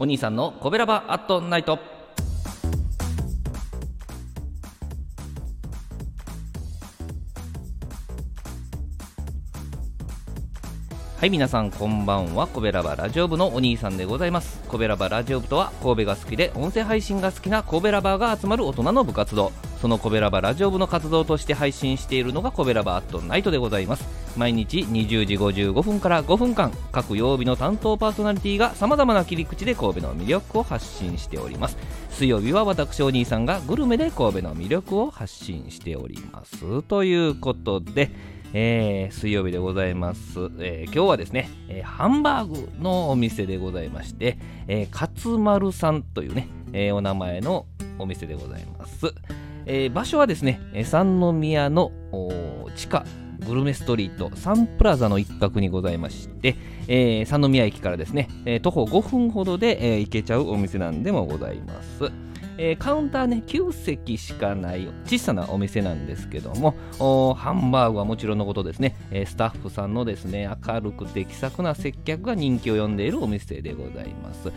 お兄さんのコベラバアットナイト。はい皆さんこんばんは。コベラバラジオ部のお兄さんでございます。コベラバラジオ部とは神戸が好きで音声配信が好きなコベラバーが集まる大人の部活動。そのコベラバラジオ部の活動として配信しているのがコベラバアットナイトでございます。毎日20時55分から5分間各曜日の担当パーソナリティがさまざまな切り口で神戸の魅力を発信しております。水曜日は私お兄さんがグルメで神戸の魅力を発信しております。ということでえー、水曜日でございます、えー、今日はですね、えー、ハンバーグのお店でございまして、えー、勝丸さんというね、えお名前のお店でございます、え場所はですね三宮の地下グルメストリートサンプラザの一角にございまして、え三宮駅からですね、え徒歩5分ほどで、え行けちゃうお店なんでもございます。えー、カウンターね9席しかない小さなお店なんですけどもハンバーグはもちろんのことですね、えー、スタッフさんのですね明るくて気さくな接客が人気を呼んでいるお店でございます。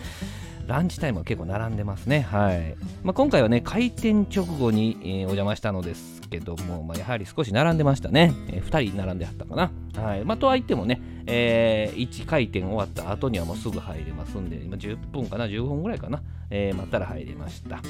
ランチタイムは結構並んでますね。はい。まあ、今回はね、開店直後に、えー、お邪魔したのですけども、まあ、やはり少し並んでましたね。えー、2人並んであったかな。はい。まあ、とはいってもね、えー、1回転終わった後にはもうすぐ入れますんで、今10分かな、15分ぐらいかな、えー、待ったら入れました。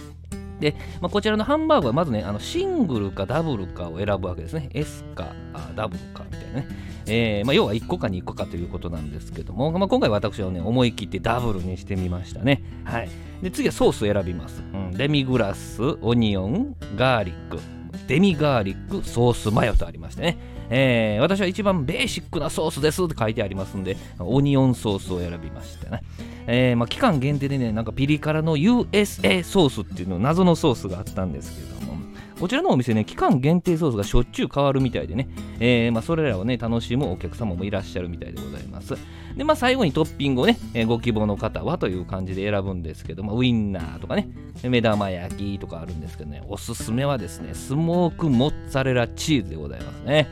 で、まあ、こちらのハンバーグはまずね、あのシングルかダブルかを選ぶわけですね。S かダブルかみたいなね。えーまあ、要は1個か2個かということなんですけども、まあ、今回私はね、思い切ってダブルにしてみましたね。はい。で、次はソースを選びます。うん、デミグラス、オニオン、ガーリック、デミガーリック、ソースマヨとありましてね。えー、私は一番ベーシックなソースですって書いてありますんで、オニオンソースを選びましたね。えーまあ、期間限定でね、なんかピリ辛の USA ソースっていうの謎のソースがあったんですけども、こちらのお店ね、期間限定ソースがしょっちゅう変わるみたいでね、えーまあ、それらをね、楽しむお客様もいらっしゃるみたいでございます。で、まあ、最後にトッピングをね、えー、ご希望の方はという感じで選ぶんですけども、ウインナーとかね、目玉焼きとかあるんですけどね、おすすめはですね、スモークモッツァレラチーズでございますね。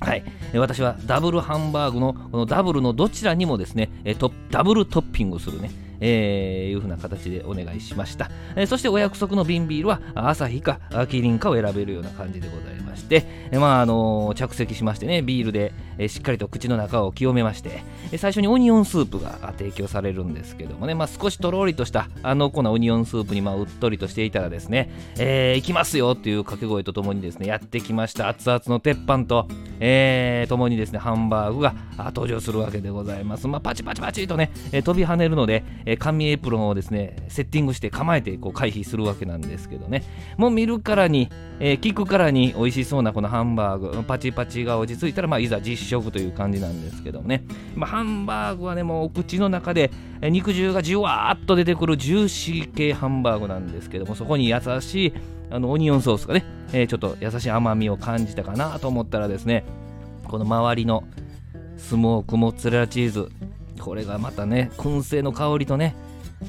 はい、私はダブルハンバーグのこのダブルのどちらにもですね、ダブルトッピングするね、えー、いう風な形でお願いしました、えー、そしてお約束の瓶ビールは朝日かキリンかを選べるような感じでございまして、えー、まああの、着席しましてねビールで、え、しっかりと口の中を清めまして、え、最初にオニオンスープが提供されるんですけどもね、まあ、少しとろりとしたあの粉オニオンスープにまあうっとりとしていたらですね、えー、行きますよっていう掛け声とともにですねやってきました。熱々の鉄板と、えー、ともにですねハンバーグが登場するわけでございます。まあパチパチパチとね、え、飛び跳ねるので、え、紙エプロンをですねセッティングして構えてこう回避するわけなんですけどね。もう見るからに、えー、聞くからに美味しそうなこのハンバーグパチパチが落ち着いたら、まあ、いざ実食という感じなんですけどもね、まあ、ハンバーグはねもうお口の中で肉汁がじゅわーっと出てくるジューシー系ハンバーグなんですけどもそこに優しいあのオニオンソースがね、えー、ちょっと優しい甘みを感じたかなと思ったらですねこの周りのスモークモッツァレラチーズこれがまたね燻製の香りとね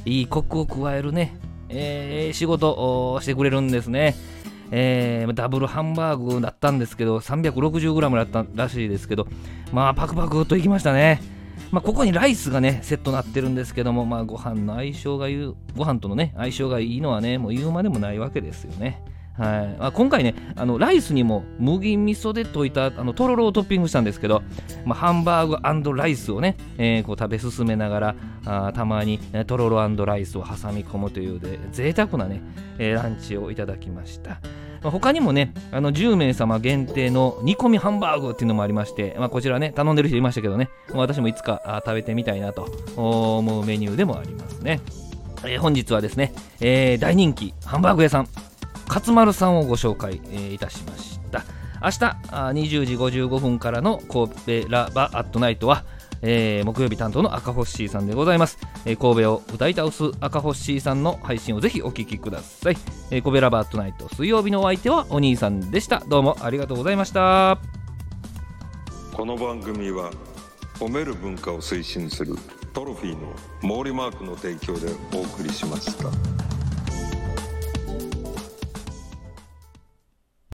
いいコクを加えるね、えー、仕事をしてくれるんですね。えー、ダブルハンバーグだったんですけど、360g だったらしいですけど、まあ、パクパクといきましたね。まあ、ここにライスがね、セットになってるんですけども、まあ、ご飯の相性が言う、ご飯とのね、相性がいいのはね、もう言うまでもないわけですよね。はいあ、今回ねあのライスにも麦味噌で溶いたあのとろろをトッピングしたんですけど、まあ、ハンバーグライスをね、えー、こう食べ進めながらあたまにとろろライスを挟み込むというで贅沢なね、えー、ランチをいただきました。まあ、他にもね、あの10名様限定の煮込みハンバーグっていうのもありまして、まあ、こちらね、頼んでる人いましたけどね、私もいつか食べてみたいなと思うメニューでもありますね。えー、本日はですね、えー、大人気ハンバーグ屋さん、勝丸さんをご紹介、えー、いたしました。明日あ20時55分からの神戸ラバアットナイトは、えー、木曜日担当の赤星さんでございます、えー、神戸を歌い倒す赤星さんの配信をぜひお聞きください、えー、神戸ラバアットナイト水曜日のお相手はお兄さんでした。どうもありがとうございました。この番組は褒める文化を推進するトロフィーの毛利マークの提供でお送りしました。